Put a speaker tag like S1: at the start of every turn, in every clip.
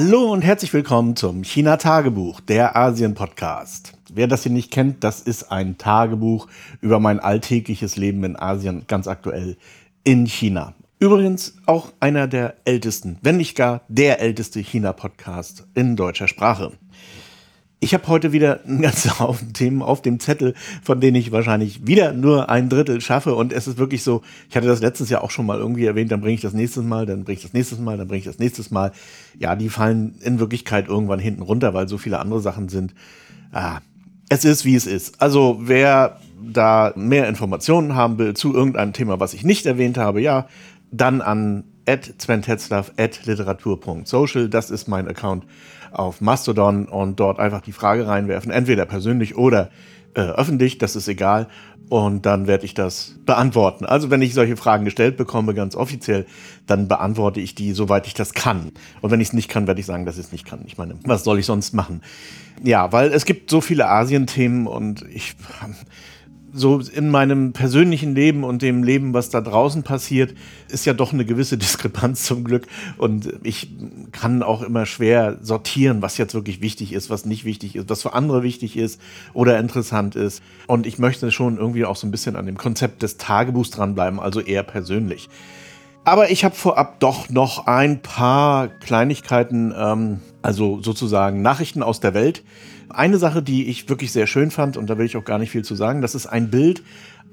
S1: Hallo und herzlich willkommen zum China-Tagebuch, der Asien-Podcast. Wer das hier nicht kennt, das ist ein Tagebuch über mein alltägliches Leben in Asien, ganz aktuell in China. Übrigens auch einer der ältesten, wenn nicht gar der älteste China-Podcast in deutscher Sprache. Ich habe heute wieder einen ganzen Haufen Themen auf dem Zettel, von denen ich wahrscheinlich wieder nur ein Drittel schaffe. Und es ist wirklich so, ich hatte das letztes Jahr auch schon mal irgendwie erwähnt, dann bringe ich das nächstes Mal, dann bringe ich das nächstes Mal, dann bringe ich das nächstes Mal. Ja, die fallen in Wirklichkeit irgendwann hinten runter, weil so viele andere Sachen sind. Ah, es ist, wie es ist. Also wer da mehr Informationen haben will zu irgendeinem Thema, was ich nicht erwähnt habe, ja, dann an literatur.social. Das ist mein Account auf Mastodon und dort einfach die Frage reinwerfen, entweder persönlich oder äh, öffentlich, das ist egal. Und dann werde ich das beantworten. Also wenn ich solche Fragen gestellt bekomme, ganz offiziell, dann beantworte ich die, soweit ich das kann. Und wenn ich es nicht kann, werde ich sagen, dass ich es nicht kann. Ich meine, was soll ich sonst machen? Ja, weil es gibt so viele Asien-Themen und ich so in meinem persönlichen Leben und dem Leben, was da draußen passiert, ist ja doch eine gewisse Diskrepanz zum Glück. Und ich kann auch immer schwer sortieren, was jetzt wirklich wichtig ist, was nicht wichtig ist, was für andere wichtig ist oder interessant ist. Und ich möchte schon irgendwie auch so ein bisschen an dem Konzept des Tagebuchs dranbleiben, also eher persönlich. Aber ich habe vorab doch noch ein paar Kleinigkeiten, ähm, also sozusagen Nachrichten aus der Welt, eine Sache, die ich wirklich sehr schön fand, und da will ich auch gar nicht viel zu sagen, das ist ein Bild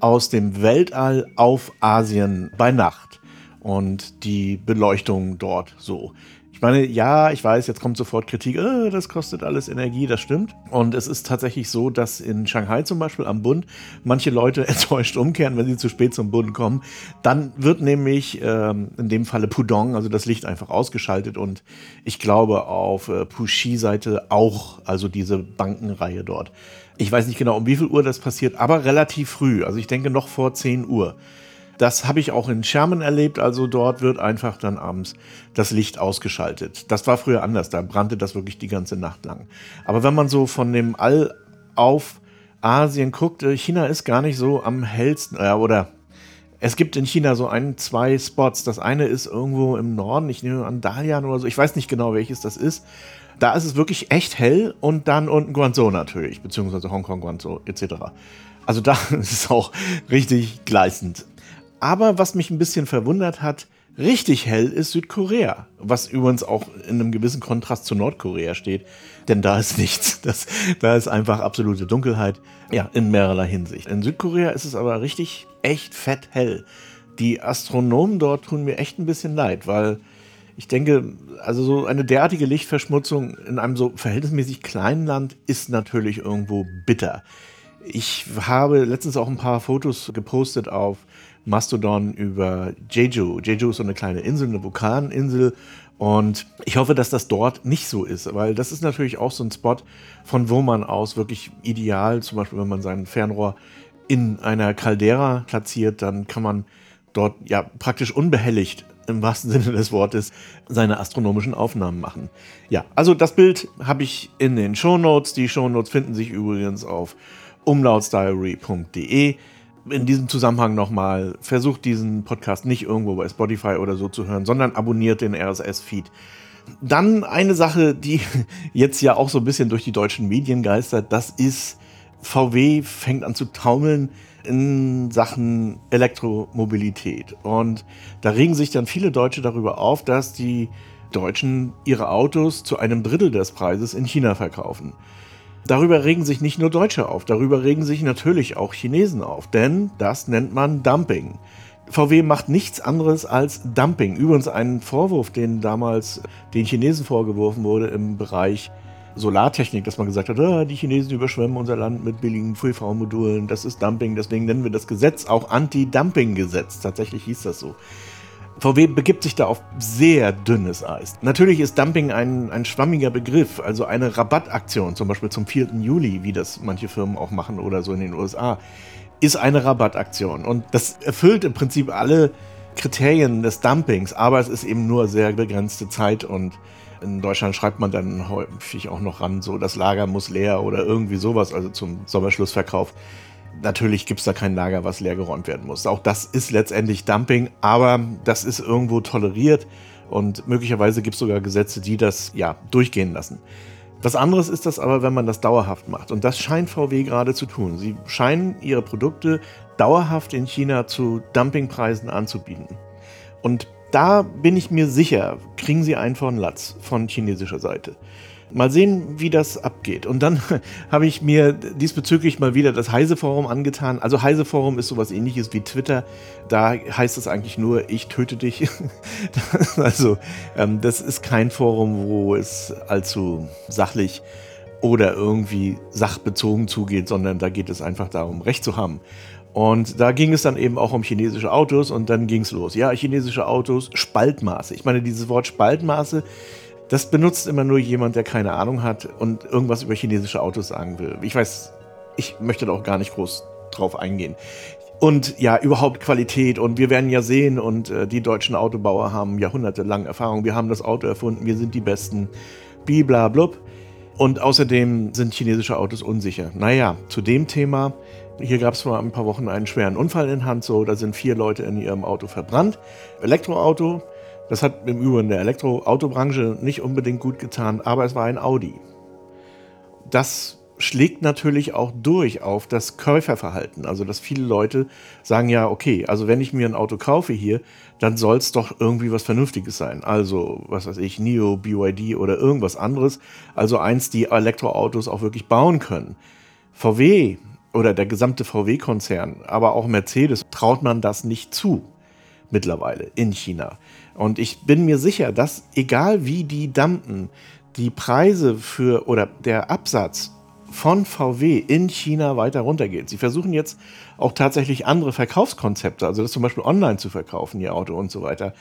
S1: aus dem Weltall auf Asien bei Nacht und die Beleuchtung dort so. Ich meine, ja, ich weiß, jetzt kommt sofort Kritik, äh, das kostet alles Energie, das stimmt. Und es ist tatsächlich so, dass in Shanghai zum Beispiel am Bund manche Leute enttäuscht umkehren, wenn sie zu spät zum Bund kommen. Dann wird nämlich ähm, in dem Falle Pudong, also das Licht einfach ausgeschaltet und ich glaube auf äh, Puxi-Seite auch, also diese Bankenreihe dort. Ich weiß nicht genau, um wie viel Uhr das passiert, aber relativ früh. Also ich denke noch vor 10 Uhr. Das habe ich auch in Schermen erlebt. Also dort wird einfach dann abends das Licht ausgeschaltet. Das war früher anders. Da brannte das wirklich die ganze Nacht lang. Aber wenn man so von dem All auf Asien guckt, äh, China ist gar nicht so am hellsten. Äh, oder es gibt in China so ein, zwei Spots. Das eine ist irgendwo im Norden. Ich nehme an Dalian oder so. Ich weiß nicht genau, welches das ist. Da ist es wirklich echt hell und dann unten Guangzhou natürlich, beziehungsweise Hongkong, Guangzhou etc. Also da ist es auch richtig gleißend. Aber was mich ein bisschen verwundert hat, richtig hell ist Südkorea. Was übrigens auch in einem gewissen Kontrast zu Nordkorea steht. Denn da ist nichts. Das, da ist einfach absolute Dunkelheit. Ja, in mehrerlei Hinsicht. In Südkorea ist es aber richtig, echt fett hell. Die Astronomen dort tun mir echt ein bisschen leid, weil ich denke, also so eine derartige Lichtverschmutzung in einem so verhältnismäßig kleinen Land ist natürlich irgendwo bitter. Ich habe letztens auch ein paar Fotos gepostet auf Mastodon über Jeju. Jeju ist so eine kleine Insel, eine Vulkaninsel. Und ich hoffe, dass das dort nicht so ist, weil das ist natürlich auch so ein Spot, von wo man aus wirklich ideal, zum Beispiel wenn man sein Fernrohr in einer Caldera platziert, dann kann man dort ja praktisch unbehelligt im wahrsten Sinne des Wortes seine astronomischen Aufnahmen machen. Ja, also das Bild habe ich in den Shownotes. Die Shownotes finden sich übrigens auf umlautsdiary.de in diesem Zusammenhang nochmal, versucht diesen Podcast nicht irgendwo bei Spotify oder so zu hören, sondern abonniert den RSS-Feed. Dann eine Sache, die jetzt ja auch so ein bisschen durch die deutschen Medien geistert, das ist, VW fängt an zu taumeln in Sachen Elektromobilität. Und da regen sich dann viele Deutsche darüber auf, dass die Deutschen ihre Autos zu einem Drittel des Preises in China verkaufen. Darüber regen sich nicht nur Deutsche auf, darüber regen sich natürlich auch Chinesen auf, denn das nennt man Dumping. VW macht nichts anderes als Dumping. Übrigens ein Vorwurf, den damals den Chinesen vorgeworfen wurde im Bereich Solartechnik, dass man gesagt hat, ah, die Chinesen überschwemmen unser Land mit billigen PV-Modulen, das ist Dumping, deswegen nennen wir das Gesetz auch Anti-Dumping-Gesetz. Tatsächlich hieß das so. VW begibt sich da auf sehr dünnes Eis. Natürlich ist Dumping ein, ein schwammiger Begriff, also eine Rabattaktion, zum Beispiel zum 4. Juli, wie das manche Firmen auch machen oder so in den USA, ist eine Rabattaktion. Und das erfüllt im Prinzip alle Kriterien des Dumpings, aber es ist eben nur sehr begrenzte Zeit und in Deutschland schreibt man dann häufig auch noch ran, so das Lager muss leer oder irgendwie sowas, also zum Sommerschlussverkauf natürlich gibt es da kein Lager, was leer geräumt werden muss. Auch das ist letztendlich Dumping, aber das ist irgendwo toleriert. Und möglicherweise gibt es sogar Gesetze, die das ja durchgehen lassen. Was anderes ist das aber, wenn man das dauerhaft macht. Und das scheint VW gerade zu tun. Sie scheinen ihre Produkte dauerhaft in China zu Dumpingpreisen anzubieten. Und da bin ich mir sicher, kriegen sie einen von Latz von chinesischer Seite. Mal sehen, wie das abgeht. Und dann habe ich mir diesbezüglich mal wieder das Heise-Forum angetan. Also Heise-Forum ist sowas ähnliches wie Twitter. Da heißt es eigentlich nur, ich töte dich. also ähm, das ist kein Forum, wo es allzu sachlich oder irgendwie sachbezogen zugeht, sondern da geht es einfach darum, Recht zu haben. Und da ging es dann eben auch um chinesische Autos und dann ging es los. Ja, chinesische Autos, Spaltmaße. Ich meine, dieses Wort Spaltmaße das benutzt immer nur jemand, der keine Ahnung hat und irgendwas über chinesische Autos sagen will. Ich weiß, ich möchte da auch gar nicht groß drauf eingehen. Und ja, überhaupt Qualität und wir werden ja sehen und äh, die deutschen Autobauer haben jahrhundertelang Erfahrung. Wir haben das Auto erfunden, wir sind die Besten. Blub. Und außerdem sind chinesische Autos unsicher. Naja, zu dem Thema, hier gab es vor ein paar Wochen einen schweren Unfall in Hanzhou, da sind vier Leute in ihrem Auto verbrannt. Elektroauto, das hat im Übrigen der Elektroautobranche nicht unbedingt gut getan, aber es war ein Audi. Das schlägt natürlich auch durch auf das Käuferverhalten. Also, dass viele Leute sagen ja, okay, also wenn ich mir ein Auto kaufe hier, dann soll es doch irgendwie was Vernünftiges sein. Also, was weiß ich, NIO, BYD oder irgendwas anderes. Also eins, die Elektroautos auch wirklich bauen können. VW oder der gesamte VW-Konzern, aber auch Mercedes traut man das nicht zu mittlerweile in China. Und ich bin mir sicher, dass egal wie die dampen, die Preise für oder der Absatz von VW in China weiter runtergeht. Sie versuchen jetzt auch tatsächlich andere Verkaufskonzepte, also das zum Beispiel online zu verkaufen, ihr Auto und so weiter.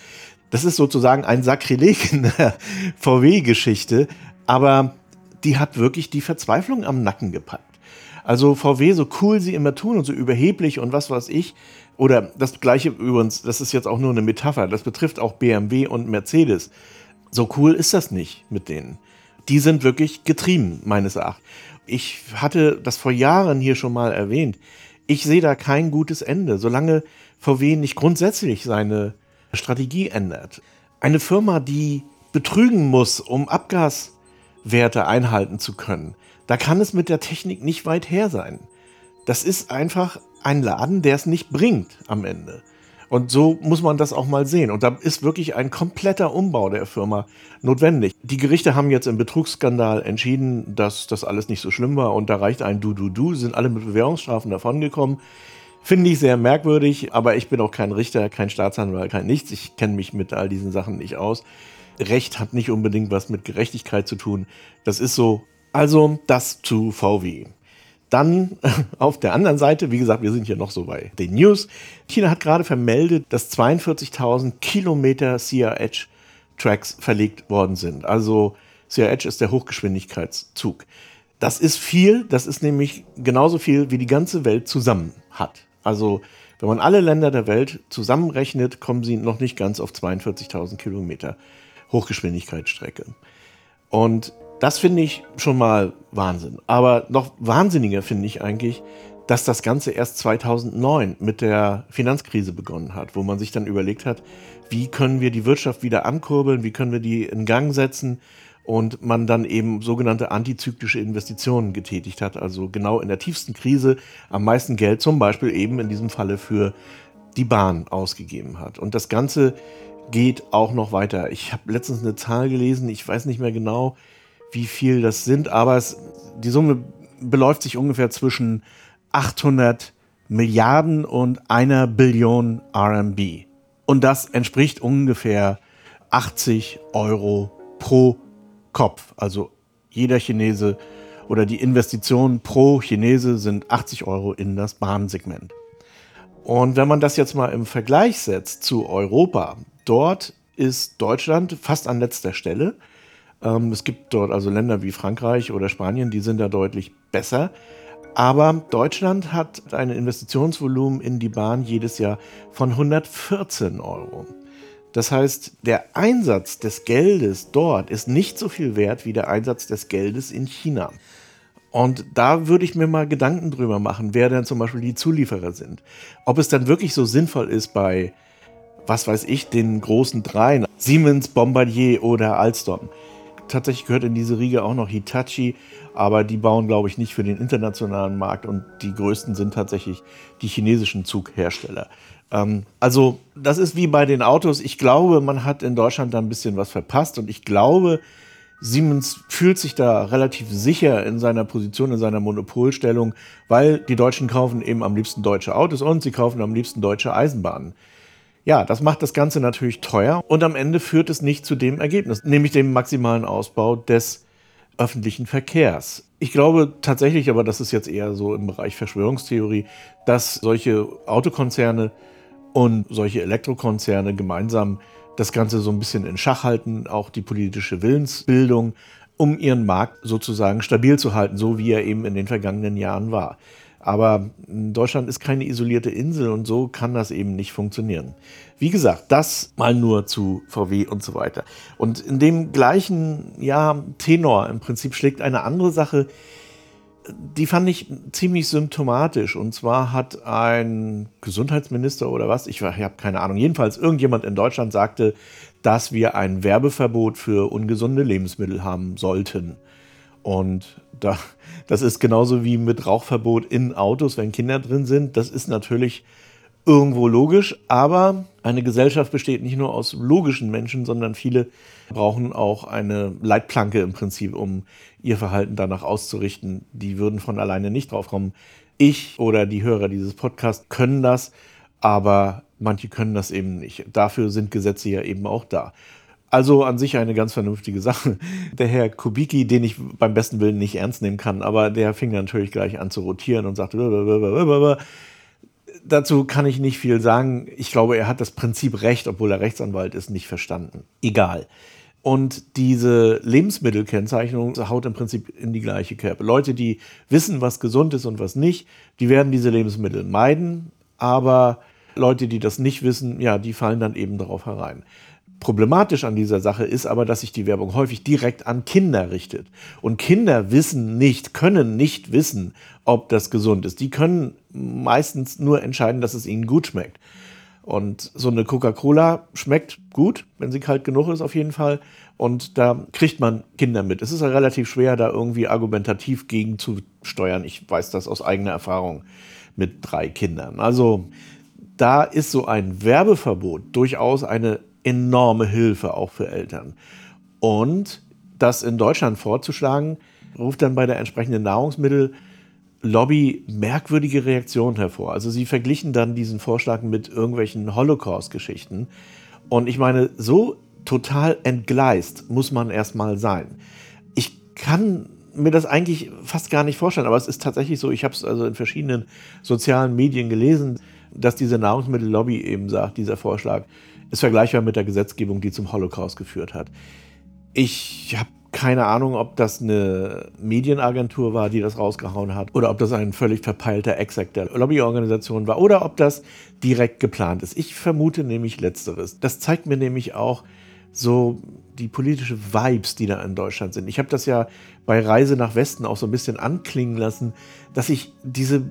S1: Das ist sozusagen ein Sakrileg in der VW-Geschichte, aber die hat wirklich die Verzweiflung am Nacken gepackt. Also VW, so cool sie immer tun und so überheblich und was weiß ich, oder das gleiche übrigens, das ist jetzt auch nur eine Metapher, das betrifft auch BMW und Mercedes. So cool ist das nicht mit denen. Die sind wirklich getrieben, meines Erachtens. Ich hatte das vor Jahren hier schon mal erwähnt. Ich sehe da kein gutes Ende, solange VW nicht grundsätzlich seine Strategie ändert. Eine Firma, die betrügen muss, um Abgaswerte einhalten zu können, da kann es mit der Technik nicht weit her sein. Das ist einfach ein Laden, der es nicht bringt am Ende. Und so muss man das auch mal sehen. Und da ist wirklich ein kompletter Umbau der Firma notwendig. Die Gerichte haben jetzt im Betrugsskandal entschieden, dass das alles nicht so schlimm war und da reicht ein Du-Du-Du, sind alle mit Bewährungsstrafen davongekommen. Finde ich sehr merkwürdig, aber ich bin auch kein Richter, kein Staatsanwalt, kein nichts. Ich kenne mich mit all diesen Sachen nicht aus. Recht hat nicht unbedingt was mit Gerechtigkeit zu tun. Das ist so. Also das zu VW. Dann auf der anderen Seite, wie gesagt, wir sind hier noch so bei den News. China hat gerade vermeldet, dass 42.000 Kilometer CRH Tracks verlegt worden sind. Also CRH ist der Hochgeschwindigkeitszug. Das ist viel, das ist nämlich genauso viel, wie die ganze Welt zusammen hat. Also wenn man alle Länder der Welt zusammenrechnet, kommen sie noch nicht ganz auf 42.000 Kilometer Hochgeschwindigkeitsstrecke. Und das finde ich schon mal Wahnsinn. Aber noch wahnsinniger finde ich eigentlich, dass das Ganze erst 2009 mit der Finanzkrise begonnen hat, wo man sich dann überlegt hat, wie können wir die Wirtschaft wieder ankurbeln, wie können wir die in Gang setzen und man dann eben sogenannte antizyklische Investitionen getätigt hat, also genau in der tiefsten Krise am meisten Geld zum Beispiel eben in diesem Falle für die Bahn ausgegeben hat. Und das Ganze geht auch noch weiter. Ich habe letztens eine Zahl gelesen, ich weiß nicht mehr genau, wie viel das sind, aber es, die Summe beläuft sich ungefähr zwischen 800 Milliarden und einer Billion RMB. Und das entspricht ungefähr 80 Euro pro Kopf. Also jeder Chinese oder die Investitionen pro Chinese sind 80 Euro in das Bahnsegment. Und wenn man das jetzt mal im Vergleich setzt zu Europa, dort ist Deutschland fast an letzter Stelle ähm, es gibt dort also Länder wie Frankreich oder Spanien, die sind da deutlich besser. Aber Deutschland hat ein Investitionsvolumen in die Bahn jedes Jahr von 114 Euro. Das heißt, der Einsatz des Geldes dort ist nicht so viel wert wie der Einsatz des Geldes in China. Und da würde ich mir mal Gedanken drüber machen, wer denn zum Beispiel die Zulieferer sind. Ob es dann wirklich so sinnvoll ist, bei was weiß ich, den großen dreien, Siemens, Bombardier oder Alstom. Tatsächlich gehört in diese Riege auch noch Hitachi, aber die bauen, glaube ich, nicht für den internationalen Markt und die größten sind tatsächlich die chinesischen Zughersteller. Ähm, also das ist wie bei den Autos. Ich glaube, man hat in Deutschland da ein bisschen was verpasst und ich glaube, Siemens fühlt sich da relativ sicher in seiner Position, in seiner Monopolstellung, weil die Deutschen kaufen eben am liebsten deutsche Autos und sie kaufen am liebsten deutsche Eisenbahnen. Ja, das macht das Ganze natürlich teuer und am Ende führt es nicht zu dem Ergebnis, nämlich dem maximalen Ausbau des öffentlichen Verkehrs. Ich glaube tatsächlich, aber das ist jetzt eher so im Bereich Verschwörungstheorie, dass solche Autokonzerne und solche Elektrokonzerne gemeinsam das Ganze so ein bisschen in Schach halten, auch die politische Willensbildung, um ihren Markt sozusagen stabil zu halten, so wie er eben in den vergangenen Jahren war. Aber Deutschland ist keine isolierte Insel und so kann das eben nicht funktionieren. Wie gesagt, das mal nur zu VW und so weiter. Und in dem gleichen ja, Tenor im Prinzip schlägt eine andere Sache, die fand ich ziemlich symptomatisch. Und zwar hat ein Gesundheitsminister oder was, ich, ich habe keine Ahnung, jedenfalls irgendjemand in Deutschland sagte, dass wir ein Werbeverbot für ungesunde Lebensmittel haben sollten. Und da, das ist genauso wie mit Rauchverbot in Autos, wenn Kinder drin sind. Das ist natürlich irgendwo logisch, aber eine Gesellschaft besteht nicht nur aus logischen Menschen, sondern viele brauchen auch eine Leitplanke im Prinzip, um ihr Verhalten danach auszurichten. Die würden von alleine nicht drauf kommen. Ich oder die Hörer dieses Podcasts können das, aber manche können das eben nicht. Dafür sind Gesetze ja eben auch da. Also an sich eine ganz vernünftige Sache. Der Herr Kubicki, den ich beim besten Willen nicht ernst nehmen kann, aber der fing natürlich gleich an zu rotieren und sagte, dazu kann ich nicht viel sagen. Ich glaube, er hat das Prinzip Recht, obwohl er Rechtsanwalt ist, nicht verstanden. Egal. Und diese Lebensmittelkennzeichnung haut im Prinzip in die gleiche Kerbe. Leute, die wissen, was gesund ist und was nicht, die werden diese Lebensmittel meiden, aber Leute, die das nicht wissen, ja, die fallen dann eben darauf herein. Problematisch an dieser Sache ist aber, dass sich die Werbung häufig direkt an Kinder richtet. Und Kinder wissen nicht, können nicht wissen, ob das gesund ist. Die können meistens nur entscheiden, dass es ihnen gut schmeckt. Und so eine Coca-Cola schmeckt gut, wenn sie kalt genug ist, auf jeden Fall. Und da kriegt man Kinder mit. Es ist ja relativ schwer, da irgendwie argumentativ gegen zu steuern. Ich weiß das aus eigener Erfahrung mit drei Kindern. Also da ist so ein Werbeverbot durchaus eine enorme Hilfe auch für Eltern. Und das in Deutschland vorzuschlagen, ruft dann bei der entsprechenden Nahrungsmittellobby merkwürdige Reaktionen hervor. Also sie verglichen dann diesen Vorschlag mit irgendwelchen Holocaust-Geschichten. Und ich meine, so total entgleist muss man erstmal sein. Ich kann mir das eigentlich fast gar nicht vorstellen, aber es ist tatsächlich so, ich habe es also in verschiedenen sozialen Medien gelesen, dass diese Nahrungsmittellobby eben sagt, dieser Vorschlag, ist vergleichbar mit der Gesetzgebung, die zum Holocaust geführt hat. Ich habe keine Ahnung, ob das eine Medienagentur war, die das rausgehauen hat, oder ob das ein völlig verpeilter Exec der Lobbyorganisation war, oder ob das direkt geplant ist. Ich vermute nämlich Letzteres. Das zeigt mir nämlich auch so die politische Vibes, die da in Deutschland sind. Ich habe das ja bei Reise nach Westen auch so ein bisschen anklingen lassen, dass ich diese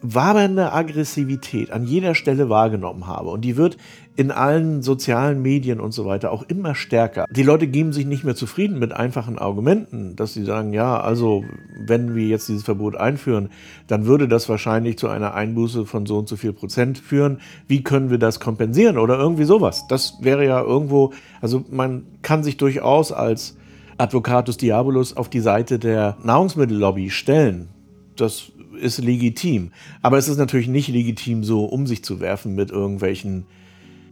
S1: wabernde Aggressivität an jeder Stelle wahrgenommen habe. Und die wird in allen sozialen Medien und so weiter auch immer stärker. Die Leute geben sich nicht mehr zufrieden mit einfachen Argumenten, dass sie sagen, ja, also wenn wir jetzt dieses Verbot einführen, dann würde das wahrscheinlich zu einer Einbuße von so und so viel Prozent führen. Wie können wir das kompensieren oder irgendwie sowas? Das wäre ja irgendwo, also man kann sich durchaus als Advocatus Diabolus auf die Seite der Nahrungsmittellobby stellen. Das ist legitim. Aber es ist natürlich nicht legitim, so um sich zu werfen mit irgendwelchen,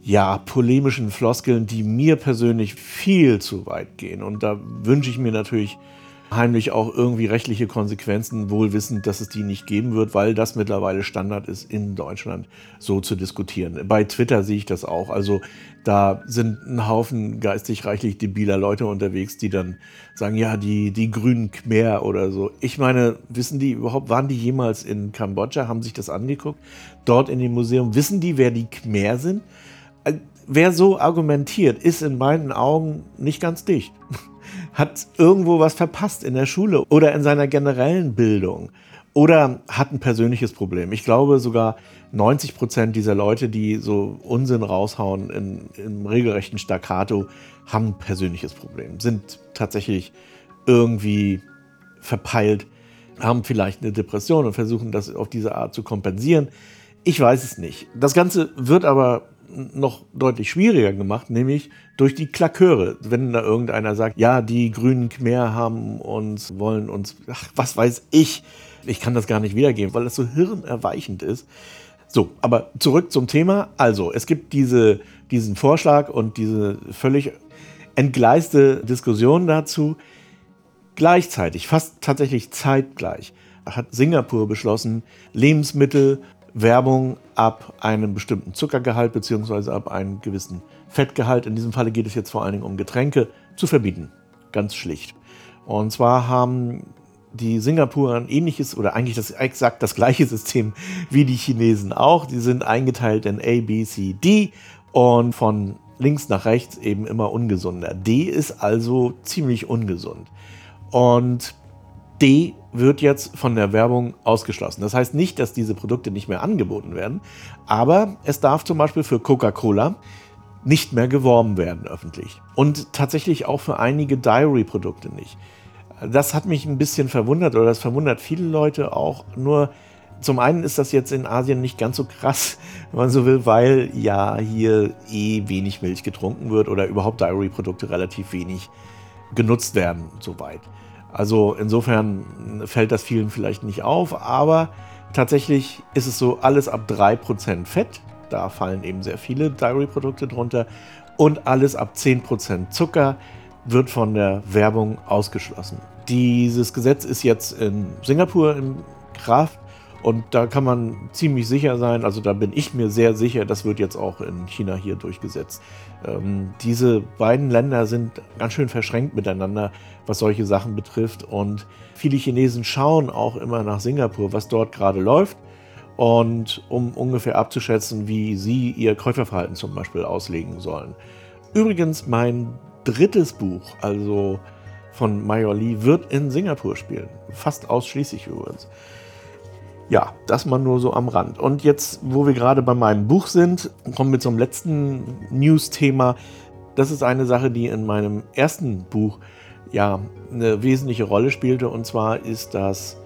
S1: ja, polemischen Floskeln, die mir persönlich viel zu weit gehen. Und da wünsche ich mir natürlich heimlich auch irgendwie rechtliche Konsequenzen, wohl wissend, dass es die nicht geben wird, weil das mittlerweile Standard ist, in Deutschland so zu diskutieren. Bei Twitter sehe ich das auch. Also da sind ein Haufen geistig reichlich debiler Leute unterwegs, die dann sagen, ja, die, die grünen Khmer oder so. Ich meine, wissen die überhaupt, waren die jemals in Kambodscha, haben sich das angeguckt? Dort in dem Museum, wissen die, wer die Khmer sind? Äh, wer so argumentiert, ist in meinen Augen nicht ganz dicht. Hat irgendwo was verpasst in der Schule oder in seiner generellen Bildung oder hat ein persönliches Problem. Ich glaube sogar 90 Prozent dieser Leute, die so Unsinn raushauen in, im regelrechten Staccato, haben ein persönliches Problem, sind tatsächlich irgendwie verpeilt, haben vielleicht eine Depression und versuchen das auf diese Art zu kompensieren. Ich weiß es nicht. Das Ganze wird aber noch deutlich schwieriger gemacht, nämlich durch die Klaköre. Wenn da irgendeiner sagt, ja, die grünen Khmer haben uns, wollen uns, ach, was weiß ich, ich kann das gar nicht wiedergeben, weil das so hirnerweichend ist. So, aber zurück zum Thema. Also, es gibt diese, diesen Vorschlag und diese völlig entgleiste Diskussion dazu. Gleichzeitig, fast tatsächlich zeitgleich, hat Singapur beschlossen, Lebensmittel, Werbung ab einem bestimmten Zuckergehalt bzw. ab einem gewissen Fettgehalt, in diesem Falle geht es jetzt vor allen Dingen um Getränke, zu verbieten. Ganz schlicht. Und zwar haben die Singapurer ein ähnliches oder eigentlich das exakt das gleiche System wie die Chinesen auch. Die sind eingeteilt in A, B, C, D und von links nach rechts eben immer ungesunder. D ist also ziemlich ungesund. Und D wird jetzt von der Werbung ausgeschlossen. Das heißt nicht, dass diese Produkte nicht mehr angeboten werden, aber es darf zum Beispiel für Coca-Cola nicht mehr geworben werden öffentlich. Und tatsächlich auch für einige Diary-Produkte nicht. Das hat mich ein bisschen verwundert oder das verwundert viele Leute auch. Nur zum einen ist das jetzt in Asien nicht ganz so krass, wenn man so will, weil ja hier eh wenig Milch getrunken wird oder überhaupt Dairy-Produkte relativ wenig genutzt werden, soweit. Also insofern fällt das vielen vielleicht nicht auf, aber tatsächlich ist es so alles ab 3% Fett. Da fallen eben sehr viele Dairy-Produkte drunter. Und alles ab 10% Zucker wird von der Werbung ausgeschlossen. Dieses Gesetz ist jetzt in Singapur in Kraft und da kann man ziemlich sicher sein, also da bin ich mir sehr sicher, das wird jetzt auch in China hier durchgesetzt. Ähm, diese beiden Länder sind ganz schön verschränkt miteinander, was solche Sachen betrifft. Und viele Chinesen schauen auch immer nach Singapur, was dort gerade läuft. Und um ungefähr abzuschätzen, wie sie ihr Käuferverhalten zum Beispiel auslegen sollen. Übrigens, mein drittes Buch, also von Major Lee, wird in Singapur spielen. Fast ausschließlich übrigens. Ja, das mal nur so am Rand. Und jetzt, wo wir gerade bei meinem Buch sind, kommen wir zum letzten News-Thema. Das ist eine Sache, die in meinem ersten Buch ja eine wesentliche Rolle spielte. Und zwar ist das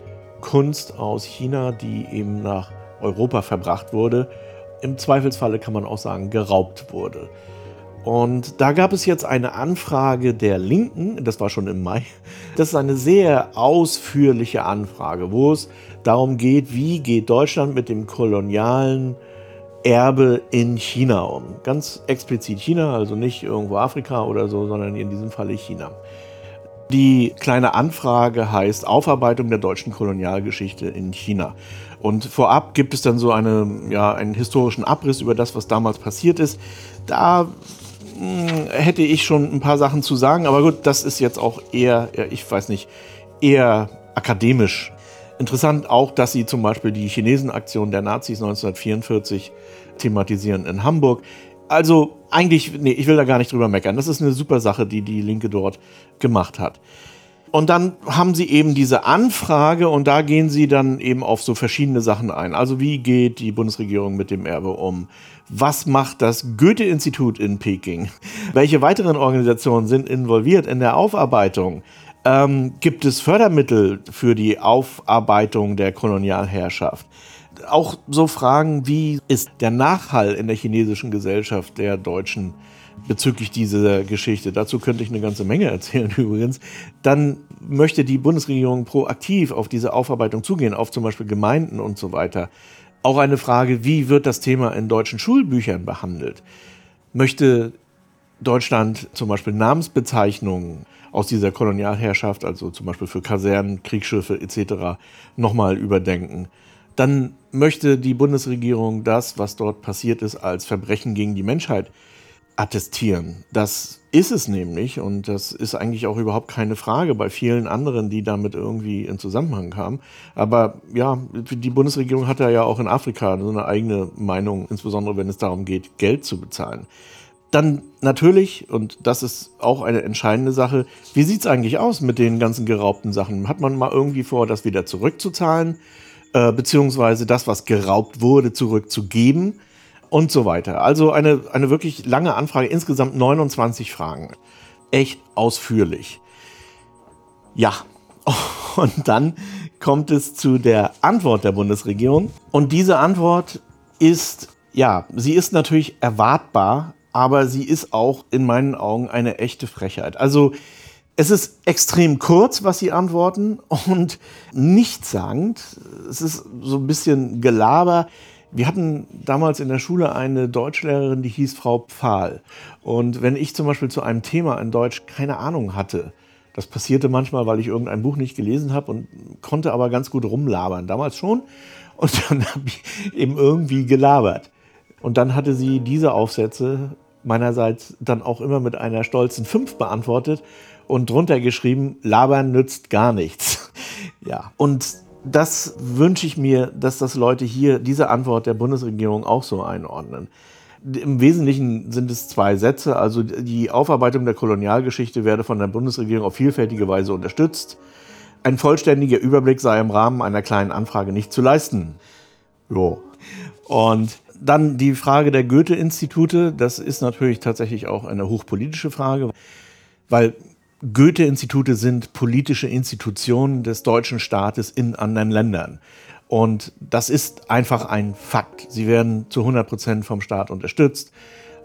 S1: Kunst aus China, die eben nach Europa verbracht wurde. Im Zweifelsfalle kann man auch sagen, geraubt wurde. Und da gab es jetzt eine Anfrage der Linken, das war schon im Mai. Das ist eine sehr ausführliche Anfrage, wo es darum geht, wie geht Deutschland mit dem kolonialen Erbe in China um. Ganz explizit China, also nicht irgendwo Afrika oder so, sondern in diesem Falle China. Die kleine Anfrage heißt Aufarbeitung der deutschen Kolonialgeschichte in China. Und vorab gibt es dann so eine, ja, einen historischen Abriss über das, was damals passiert ist. Da hm, hätte ich schon ein paar Sachen zu sagen, aber gut, das ist jetzt auch eher, ich weiß nicht, eher akademisch. Interessant auch, dass sie zum Beispiel die Chinesenaktion der Nazis 1944 thematisieren in Hamburg. Also eigentlich, nee, ich will da gar nicht drüber meckern. Das ist eine super Sache, die die Linke dort gemacht hat. Und dann haben sie eben diese Anfrage und da gehen sie dann eben auf so verschiedene Sachen ein. Also wie geht die Bundesregierung mit dem Erbe um? Was macht das Goethe-Institut in Peking? Welche weiteren Organisationen sind involviert in der Aufarbeitung? Ähm, gibt es Fördermittel für die Aufarbeitung der Kolonialherrschaft? Auch so Fragen wie ist der Nachhall in der chinesischen Gesellschaft der Deutschen bezüglich dieser Geschichte. Dazu könnte ich eine ganze Menge erzählen übrigens. Dann möchte die Bundesregierung proaktiv auf diese Aufarbeitung zugehen, auf zum Beispiel Gemeinden und so weiter. Auch eine Frage, wie wird das Thema in deutschen Schulbüchern behandelt? Möchte Deutschland zum Beispiel Namensbezeichnungen aus dieser Kolonialherrschaft, also zum Beispiel für Kasernen, Kriegsschiffe etc., nochmal überdenken? Dann möchte die Bundesregierung das, was dort passiert ist, als Verbrechen gegen die Menschheit attestieren. Das ist es nämlich und das ist eigentlich auch überhaupt keine Frage bei vielen anderen, die damit irgendwie in Zusammenhang kamen. Aber ja, die Bundesregierung hat ja auch in Afrika so eine eigene Meinung, insbesondere wenn es darum geht, Geld zu bezahlen. Dann natürlich, und das ist auch eine entscheidende Sache, wie sieht es eigentlich aus mit den ganzen geraubten Sachen? Hat man mal irgendwie vor, das wieder zurückzuzahlen, äh, beziehungsweise das, was geraubt wurde, zurückzugeben und so weiter? Also eine, eine wirklich lange Anfrage, insgesamt 29 Fragen. Echt ausführlich. Ja, und dann kommt es zu der Antwort der Bundesregierung. Und diese Antwort ist, ja, sie ist natürlich erwartbar, aber sie ist auch in meinen Augen eine echte Frechheit. Also es ist extrem kurz, was sie antworten und nichtssagend. Es ist so ein bisschen Gelaber. Wir hatten damals in der Schule eine Deutschlehrerin, die hieß Frau Pfahl. Und wenn ich zum Beispiel zu einem Thema in Deutsch keine Ahnung hatte, das passierte manchmal, weil ich irgendein Buch nicht gelesen habe und konnte aber ganz gut rumlabern. Damals schon. Und dann habe ich eben irgendwie gelabert. Und dann hatte sie diese Aufsätze meinerseits dann auch immer mit einer stolzen 5 beantwortet und drunter geschrieben, labern nützt gar nichts. ja, und das wünsche ich mir, dass das Leute hier diese Antwort der Bundesregierung auch so einordnen. Im Wesentlichen sind es zwei Sätze. Also die Aufarbeitung der Kolonialgeschichte werde von der Bundesregierung auf vielfältige Weise unterstützt. Ein vollständiger Überblick sei im Rahmen einer kleinen Anfrage nicht zu leisten. Jo. Und dann die Frage der Goethe-Institute. Das ist natürlich tatsächlich auch eine hochpolitische Frage, weil Goethe-Institute sind politische Institutionen des deutschen Staates in anderen Ländern. Und das ist einfach ein Fakt. Sie werden zu 100 Prozent vom Staat unterstützt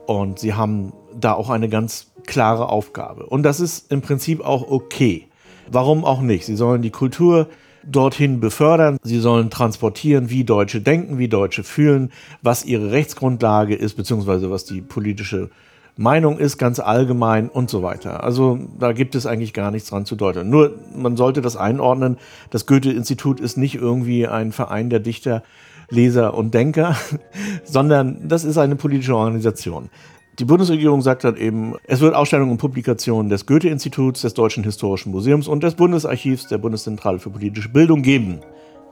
S1: und sie haben da auch eine ganz klare Aufgabe. Und das ist im Prinzip auch okay. Warum auch nicht? Sie sollen die Kultur dorthin befördern. Sie sollen transportieren, wie Deutsche denken, wie Deutsche fühlen, was ihre Rechtsgrundlage ist, beziehungsweise was die politische Meinung ist ganz allgemein und so weiter. Also da gibt es eigentlich gar nichts dran zu deuten. Nur man sollte das einordnen. Das Goethe-Institut ist nicht irgendwie ein Verein der Dichter, Leser und Denker, sondern das ist eine politische Organisation. Die Bundesregierung sagt dann eben, es wird Ausstellungen und Publikationen des Goethe-Instituts, des Deutschen Historischen Museums und des Bundesarchivs der Bundeszentrale für politische Bildung geben.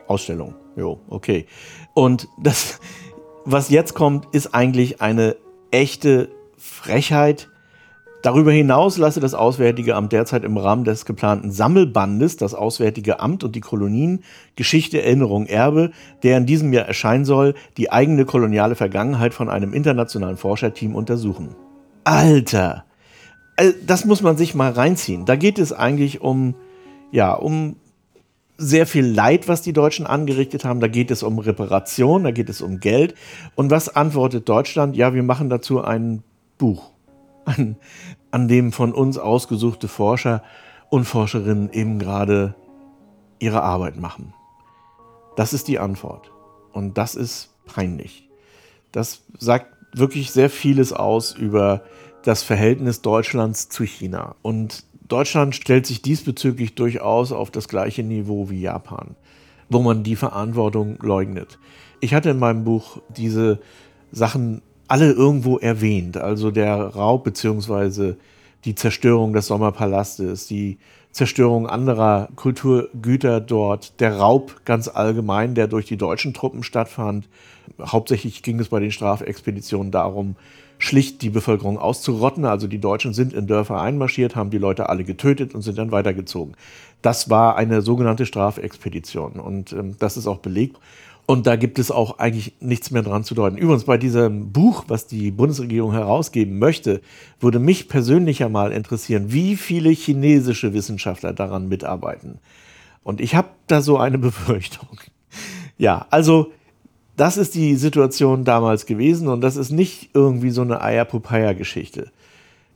S1: Ausstellung. Jo, okay. Und das, was jetzt kommt, ist eigentlich eine echte Frechheit. Darüber hinaus lasse das Auswärtige Amt derzeit im Rahmen des geplanten Sammelbandes das Auswärtige Amt und die Kolonien Geschichte, Erinnerung, Erbe, der in diesem Jahr erscheinen soll, die eigene koloniale Vergangenheit von einem internationalen Forscherteam untersuchen. Alter! Äh, das muss man sich mal reinziehen. Da geht es eigentlich um, ja, um sehr viel Leid, was die Deutschen angerichtet haben. Da geht es um Reparation, da geht es um Geld. Und was antwortet Deutschland? Ja, wir machen dazu einen Buch, an, an dem von uns ausgesuchte Forscher und Forscherinnen eben gerade ihre Arbeit machen. Das ist die Antwort. Und das ist peinlich. Das sagt wirklich sehr vieles aus über das Verhältnis Deutschlands zu China. Und Deutschland stellt sich diesbezüglich durchaus auf das gleiche Niveau wie Japan, wo man die Verantwortung leugnet. Ich hatte in meinem Buch diese Sachen alle irgendwo erwähnt. Also der Raub bzw. die Zerstörung des Sommerpalastes, die Zerstörung anderer Kulturgüter dort, der Raub ganz allgemein, der durch die deutschen Truppen stattfand. Hauptsächlich ging es bei den Strafexpeditionen darum, schlicht die Bevölkerung auszurotten. Also die Deutschen sind in Dörfer einmarschiert, haben die Leute alle getötet und sind dann weitergezogen. Das war eine sogenannte Strafexpedition und ähm, das ist auch belegt. Und da gibt es auch eigentlich nichts mehr dran zu deuten. Übrigens, bei diesem Buch, was die Bundesregierung herausgeben möchte, würde mich persönlich ja mal interessieren, wie viele chinesische Wissenschaftler daran mitarbeiten. Und ich habe da so eine Befürchtung. Ja, also das ist die Situation damals gewesen und das ist nicht irgendwie so eine Eierpupeia-Geschichte.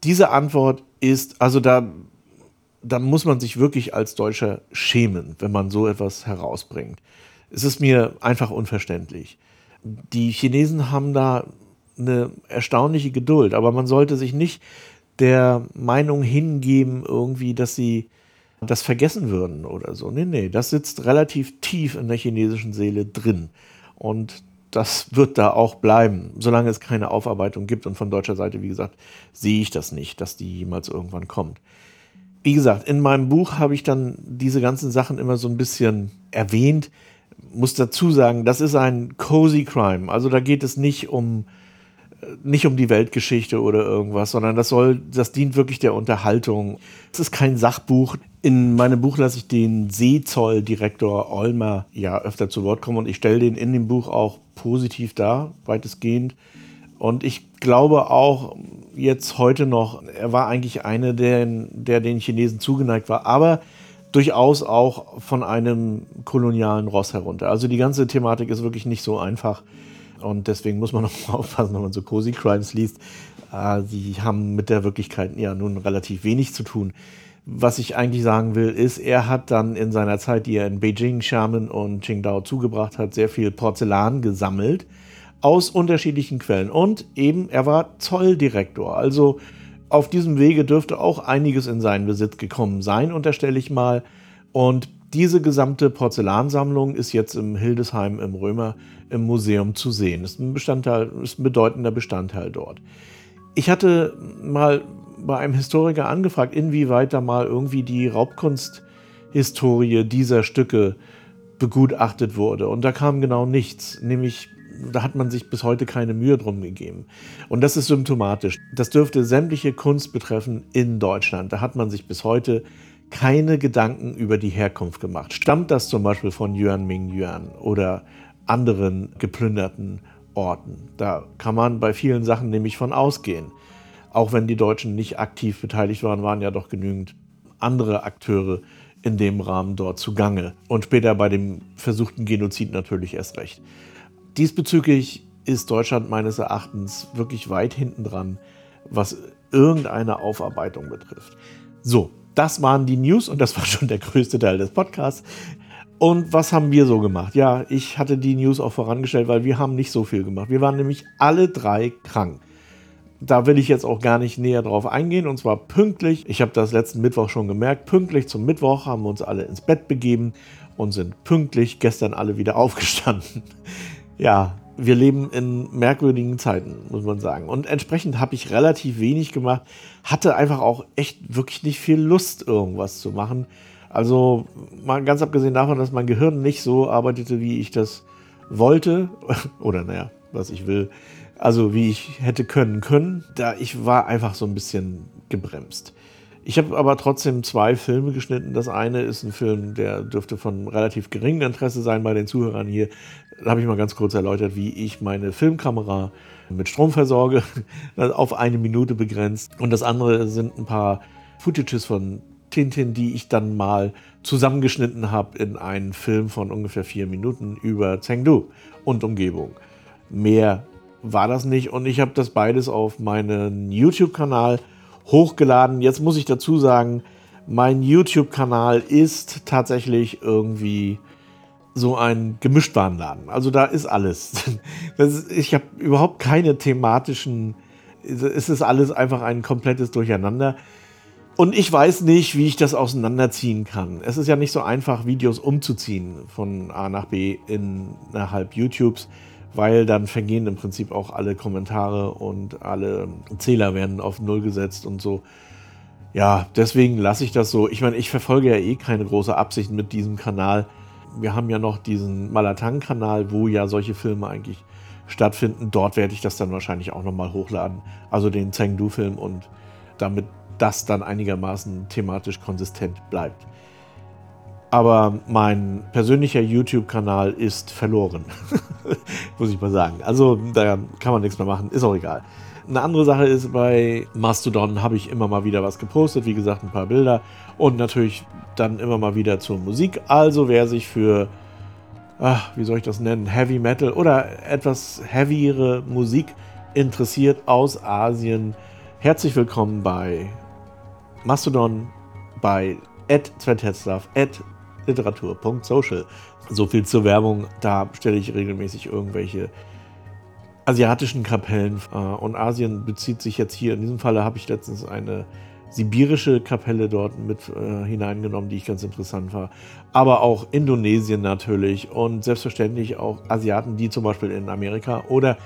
S1: Diese Antwort ist, also da, da muss man sich wirklich als Deutscher schämen, wenn man so etwas herausbringt. Es ist mir einfach unverständlich. Die Chinesen haben da eine erstaunliche Geduld, aber man sollte sich nicht der Meinung hingeben, irgendwie, dass sie das vergessen würden oder so. Nee, nee, das sitzt relativ tief in der chinesischen Seele drin. Und das wird da auch bleiben, solange es keine Aufarbeitung gibt. Und von deutscher Seite, wie gesagt, sehe ich das nicht, dass die jemals irgendwann kommt. Wie gesagt, in meinem Buch habe ich dann diese ganzen Sachen immer so ein bisschen erwähnt muss dazu sagen, das ist ein cozy Crime. Also da geht es nicht um nicht um die Weltgeschichte oder irgendwas, sondern das soll, das dient wirklich der Unterhaltung. Es ist kein Sachbuch. In meinem Buch lasse ich den Seezolldirektor Olmer ja öfter zu Wort kommen und ich stelle den in dem Buch auch positiv dar, weitestgehend. Und ich glaube auch jetzt heute noch, er war eigentlich einer, der, der den Chinesen zugeneigt war, aber durchaus auch von einem kolonialen Ross herunter. Also die ganze Thematik ist wirklich nicht so einfach. Und deswegen muss man mal aufpassen, wenn man so Cozy Crimes liest. Äh, sie haben mit der Wirklichkeit ja nun relativ wenig zu tun. Was ich eigentlich sagen will, ist, er hat dann in seiner Zeit, die er in Beijing, Xiamen und Qingdao zugebracht hat, sehr viel Porzellan gesammelt aus unterschiedlichen Quellen. Und eben, er war Zolldirektor. Also auf diesem Wege dürfte auch einiges in seinen Besitz gekommen sein, unterstelle ich mal. Und diese gesamte Porzellansammlung ist jetzt im Hildesheim im Römer im Museum zu sehen. Ist ein Bestandteil, ist ein bedeutender Bestandteil dort. Ich hatte mal bei einem Historiker angefragt, inwieweit da mal irgendwie die Raubkunsthistorie dieser Stücke begutachtet wurde. Und da kam genau nichts, nämlich da hat man sich bis heute keine Mühe drum gegeben. Und das ist symptomatisch. Das dürfte sämtliche Kunst betreffen in Deutschland. Da hat man sich bis heute keine Gedanken über die Herkunft gemacht. Stammt das zum Beispiel von Yuan Ming Yuan oder anderen geplünderten Orten? Da kann man bei vielen Sachen nämlich von ausgehen. Auch wenn die Deutschen nicht aktiv beteiligt waren, waren ja doch genügend andere Akteure in dem Rahmen dort zugange. Und später bei dem versuchten Genozid natürlich erst recht. Diesbezüglich ist Deutschland meines Erachtens wirklich weit hinten dran, was irgendeine Aufarbeitung betrifft. So, das waren die News und das war schon der größte Teil des Podcasts. Und was haben wir so gemacht? Ja, ich hatte die News auch vorangestellt, weil wir haben nicht so viel gemacht. Wir waren nämlich alle drei krank. Da will ich jetzt auch gar nicht näher drauf eingehen. Und zwar pünktlich, ich habe das letzten Mittwoch schon gemerkt, pünktlich zum Mittwoch haben wir uns alle ins Bett begeben und sind pünktlich gestern alle wieder aufgestanden ja, wir leben in merkwürdigen Zeiten, muss man sagen. Und entsprechend habe ich relativ wenig gemacht, hatte einfach auch echt wirklich nicht viel Lust, irgendwas zu machen. Also mal ganz abgesehen davon, dass mein Gehirn nicht so arbeitete, wie ich das wollte, oder naja, was ich will, also wie ich hätte können können, da ich war einfach so ein bisschen gebremst. Ich habe aber trotzdem zwei Filme geschnitten. Das eine ist ein Film, der dürfte von relativ geringem Interesse sein bei den Zuhörern hier. Da habe ich mal ganz kurz erläutert, wie ich meine Filmkamera mit Strom versorge, auf eine Minute begrenzt. Und das andere sind ein paar Footages von Tintin, die ich dann mal zusammengeschnitten habe in einen Film von ungefähr vier Minuten über Chengdu und Umgebung. Mehr war das nicht und ich habe das beides auf meinen YouTube-Kanal hochgeladen. Jetzt muss ich dazu sagen, mein YouTube-Kanal ist tatsächlich irgendwie so ein Gemischtwarenladen. Also da ist alles. Ist, ich habe überhaupt keine thematischen. Es ist alles einfach ein komplettes Durcheinander. Und ich weiß nicht, wie ich das auseinanderziehen kann. Es ist ja nicht so einfach, Videos umzuziehen von A nach B innerhalb YouTubes weil dann vergehen im Prinzip auch alle Kommentare und alle Zähler werden auf Null gesetzt und so. Ja, deswegen lasse ich das so. Ich meine, ich verfolge ja eh keine große Absicht mit diesem Kanal. Wir haben ja noch diesen Malatang-Kanal, wo ja solche Filme eigentlich stattfinden. Dort werde ich das dann wahrscheinlich auch nochmal hochladen. Also den Zhengdu-Film und damit das dann einigermaßen thematisch konsistent bleibt. Aber mein persönlicher YouTube-Kanal ist verloren. Muss ich mal sagen. Also da kann man nichts mehr machen. Ist auch egal. Eine andere Sache ist, bei Mastodon habe ich immer mal wieder was gepostet. Wie gesagt, ein paar Bilder. Und natürlich dann immer mal wieder zur Musik. Also wer sich für, ach, wie soll ich das nennen, Heavy Metal oder etwas heavyere Musik interessiert aus Asien, herzlich willkommen bei Mastodon, bei at literatur.social. So viel zur Werbung. Da stelle ich regelmäßig irgendwelche asiatischen Kapellen. Äh, und Asien bezieht sich jetzt hier, in diesem Falle habe ich letztens eine sibirische Kapelle dort mit äh, hineingenommen, die ich ganz interessant war. Aber auch Indonesien natürlich und selbstverständlich auch Asiaten, die zum Beispiel in Amerika oder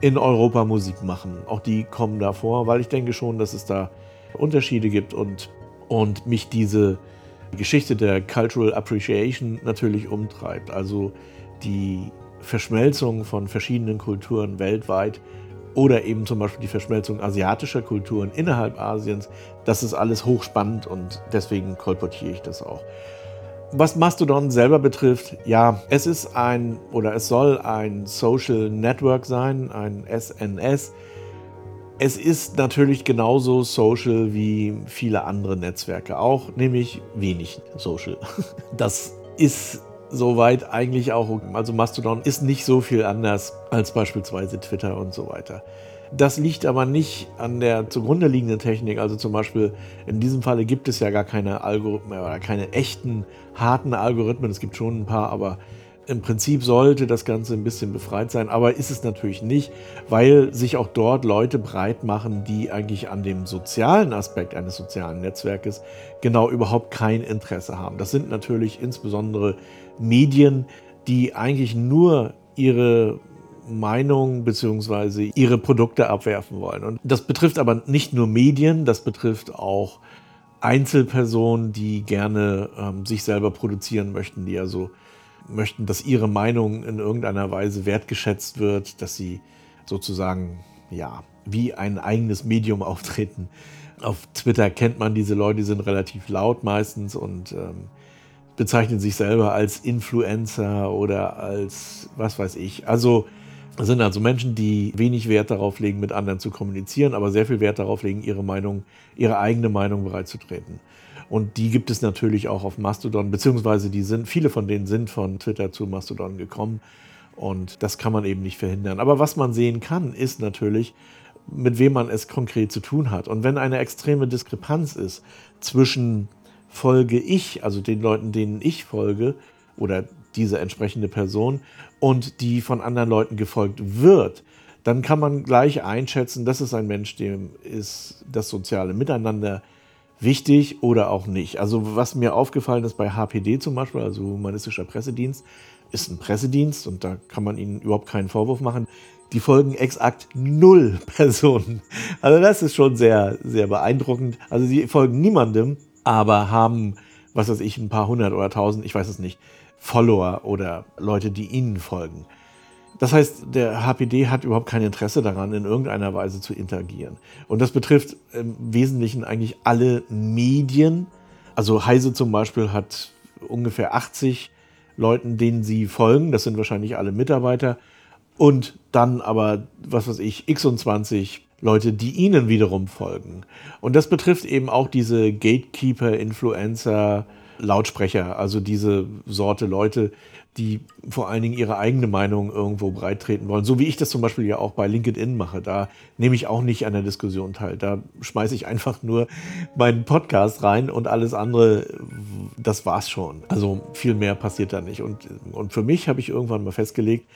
S1: in Europa Musik machen. Auch die kommen da vor, weil ich denke schon, dass es da Unterschiede gibt und, und mich diese Geschichte der Cultural Appreciation natürlich umtreibt. Also die Verschmelzung von verschiedenen Kulturen weltweit oder eben zum Beispiel die Verschmelzung asiatischer Kulturen innerhalb Asiens. Das ist alles hochspannend und deswegen kolportiere ich das auch. Was Mastodon selber betrifft, ja, es ist ein oder es soll ein Social Network sein, ein SNS. Es ist natürlich genauso social wie viele andere Netzwerke auch, nämlich wenig social. Das ist soweit eigentlich auch, also Mastodon ist nicht so viel anders als beispielsweise Twitter und so weiter. Das liegt aber nicht an der zugrunde liegenden Technik. Also zum Beispiel in diesem Falle gibt es ja gar keine Algorithmen oder keine echten, harten Algorithmen. Es gibt schon ein paar, aber im Prinzip sollte das Ganze ein bisschen befreit sein, aber ist es natürlich nicht, weil sich auch dort Leute breit machen, die eigentlich an dem sozialen Aspekt eines sozialen Netzwerkes genau überhaupt kein Interesse haben. Das sind natürlich insbesondere Medien, die eigentlich nur ihre Meinung bzw. ihre Produkte abwerfen wollen. Und das betrifft aber nicht nur Medien, das betrifft auch Einzelpersonen, die gerne ähm, sich selber produzieren möchten, die also möchten, dass ihre Meinung in irgendeiner Weise wertgeschätzt wird, dass sie sozusagen ja wie ein eigenes Medium auftreten. Auf Twitter kennt man diese Leute, die sind relativ laut meistens und ähm, bezeichnen sich selber als Influencer oder als was weiß ich. Also sind also Menschen, die wenig Wert darauf legen, mit anderen zu kommunizieren, aber sehr viel Wert darauf legen, ihre Meinung, ihre eigene Meinung bereitzutreten. Und die gibt es natürlich auch auf Mastodon, beziehungsweise die sind, viele von denen sind von Twitter zu Mastodon gekommen. Und das kann man eben nicht verhindern. Aber was man sehen kann, ist natürlich, mit wem man es konkret zu tun hat. Und wenn eine extreme Diskrepanz ist zwischen folge ich, also den Leuten, denen ich folge, oder diese entsprechende Person, und die von anderen Leuten gefolgt wird, dann kann man gleich einschätzen, das ist ein Mensch, dem ist das soziale Miteinander wichtig oder auch nicht. Also was mir aufgefallen ist bei HPD zum Beispiel, also Humanistischer Pressedienst, ist ein Pressedienst und da kann man ihnen überhaupt keinen Vorwurf machen. Die folgen exakt null Personen. Also das ist schon sehr, sehr beeindruckend. Also sie folgen niemandem, aber haben, was weiß ich, ein paar hundert oder tausend, ich weiß es nicht, Follower oder Leute, die ihnen folgen. Das heißt, der HPD hat überhaupt kein Interesse daran, in irgendeiner Weise zu interagieren. Und das betrifft im Wesentlichen eigentlich alle Medien. Also Heise zum Beispiel hat ungefähr 80 Leuten, denen sie folgen. Das sind wahrscheinlich alle Mitarbeiter. Und dann aber, was weiß ich, X20 Leute, die ihnen wiederum folgen. Und das betrifft eben auch diese Gatekeeper, Influencer, Lautsprecher, also diese Sorte Leute, die vor allen Dingen ihre eigene Meinung irgendwo breittreten wollen. So wie ich das zum Beispiel ja auch bei LinkedIn mache. Da nehme ich auch nicht an der Diskussion teil. Da schmeiße ich einfach nur meinen Podcast rein und alles andere, das war's schon. Also viel mehr passiert da nicht. Und, und für mich habe ich irgendwann mal festgelegt,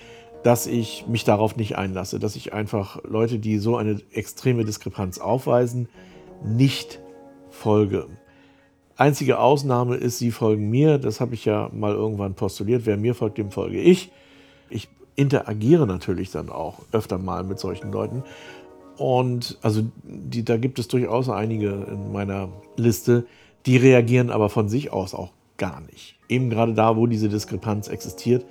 S1: dass ich mich darauf nicht einlasse, dass ich einfach Leute, die so eine extreme Diskrepanz aufweisen, nicht folge. Einzige Ausnahme ist, sie folgen mir. Das habe ich ja mal irgendwann postuliert. Wer mir folgt, dem folge ich. Ich interagiere natürlich dann auch öfter mal mit solchen Leuten. Und also die, da gibt es durchaus einige in meiner Liste, die reagieren aber von sich aus auch gar nicht. Eben gerade da, wo diese Diskrepanz existiert,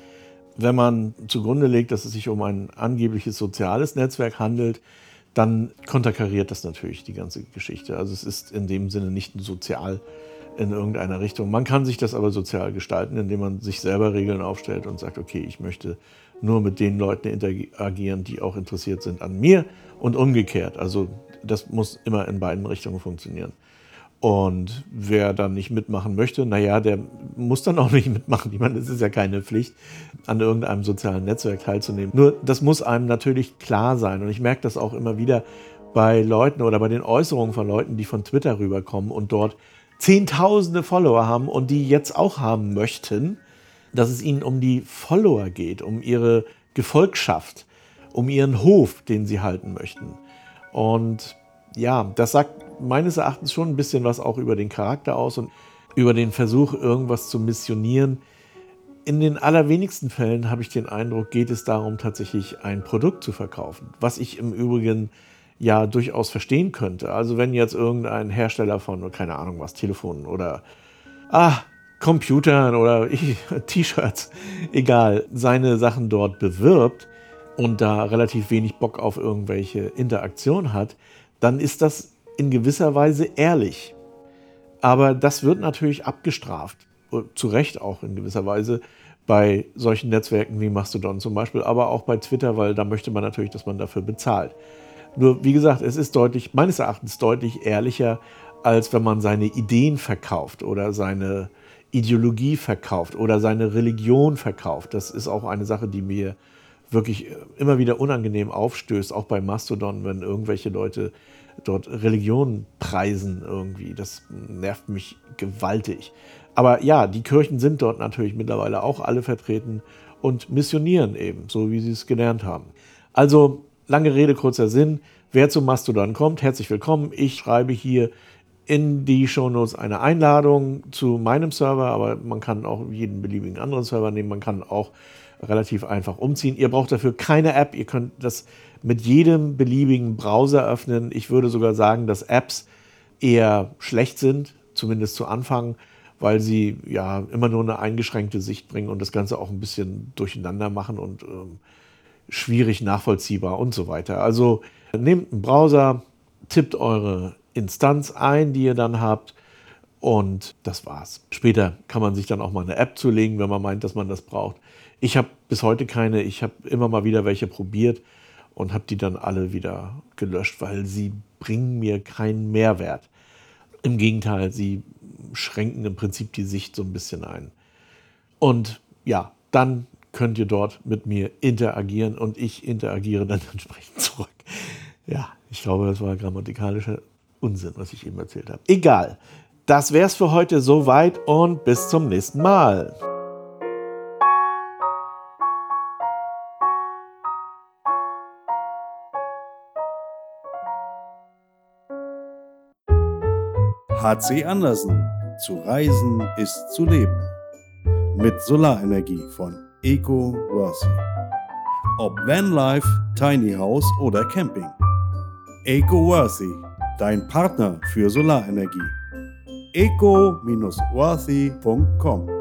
S1: wenn man zugrunde legt, dass es sich um ein angebliches soziales Netzwerk handelt, dann konterkariert das natürlich die ganze Geschichte. Also es ist in dem Sinne nicht sozial in irgendeiner Richtung. Man kann sich das aber sozial gestalten, indem man sich selber Regeln aufstellt und sagt, okay, ich möchte nur mit den Leuten interagieren, die auch interessiert sind an mir und umgekehrt. Also das muss immer in beiden Richtungen funktionieren. Und wer dann nicht mitmachen möchte, naja, der muss dann auch nicht mitmachen. Ich meine, es ist ja keine Pflicht, an irgendeinem sozialen Netzwerk teilzunehmen. Nur das muss einem natürlich klar sein. Und ich merke das auch immer wieder bei Leuten oder bei den Äußerungen von Leuten, die von Twitter rüberkommen und dort Zehntausende Follower haben und die jetzt auch haben möchten, dass es ihnen um die Follower geht, um ihre Gefolgschaft, um ihren Hof, den sie halten möchten. Und ja, das sagt meines Erachtens schon ein bisschen was auch über den Charakter aus und über den Versuch, irgendwas zu missionieren. In den allerwenigsten Fällen habe ich den Eindruck, geht es darum, tatsächlich ein Produkt zu verkaufen. Was ich im Übrigen ja durchaus verstehen könnte. Also wenn jetzt irgendein Hersteller von, keine Ahnung was, Telefonen oder ah, Computern oder T-Shirts, egal, seine Sachen dort bewirbt, und da relativ wenig Bock auf irgendwelche Interaktion hat, dann ist das in gewisser Weise ehrlich. Aber das wird natürlich abgestraft, zu Recht auch in gewisser Weise, bei solchen Netzwerken wie Mastodon zum Beispiel, aber auch bei Twitter, weil da möchte man natürlich, dass man dafür bezahlt. Nur, wie gesagt, es ist deutlich, meines Erachtens deutlich ehrlicher, als wenn man seine Ideen verkauft oder seine Ideologie verkauft oder seine Religion verkauft. Das ist auch eine Sache, die mir wirklich immer wieder unangenehm aufstößt, auch bei Mastodon, wenn irgendwelche Leute dort Religion preisen irgendwie. Das nervt mich gewaltig. Aber ja, die Kirchen sind dort natürlich mittlerweile auch alle vertreten und missionieren eben, so wie sie es gelernt haben. Also, lange Rede, kurzer Sinn. Wer zu Mastodon kommt, herzlich willkommen. Ich schreibe hier in die Shownotes eine Einladung zu meinem Server, aber man kann auch jeden beliebigen anderen Server nehmen. Man kann auch relativ einfach umziehen. Ihr braucht dafür keine App. Ihr könnt das mit jedem beliebigen Browser öffnen. Ich würde sogar sagen, dass Apps eher schlecht sind, zumindest zu Anfang weil sie ja immer nur eine eingeschränkte Sicht bringen und das Ganze auch ein bisschen durcheinander machen und ähm, schwierig nachvollziehbar und so weiter. Also nehmt einen Browser, tippt eure Instanz ein, die ihr dann habt und das war's. Später kann man sich dann auch mal eine App zulegen, wenn man meint, dass man das braucht. Ich habe bis heute keine, ich habe immer mal wieder welche probiert und habe die dann alle wieder gelöscht, weil sie bringen mir keinen Mehrwert. Im Gegenteil, sie schränken im Prinzip die Sicht so ein bisschen ein. Und ja, dann könnt ihr dort mit mir interagieren und ich interagiere dann entsprechend zurück. Ja, ich glaube, das war grammatikalischer Unsinn, was ich eben erzählt habe. Egal. Das wäre es für heute soweit und bis zum nächsten Mal.
S2: HC Andersen zu reisen ist zu leben. Mit Solarenergie von Eco Worthy. Ob Vanlife, Tiny House oder Camping. Eco Worthy, dein Partner für Solarenergie. eco-worthy.com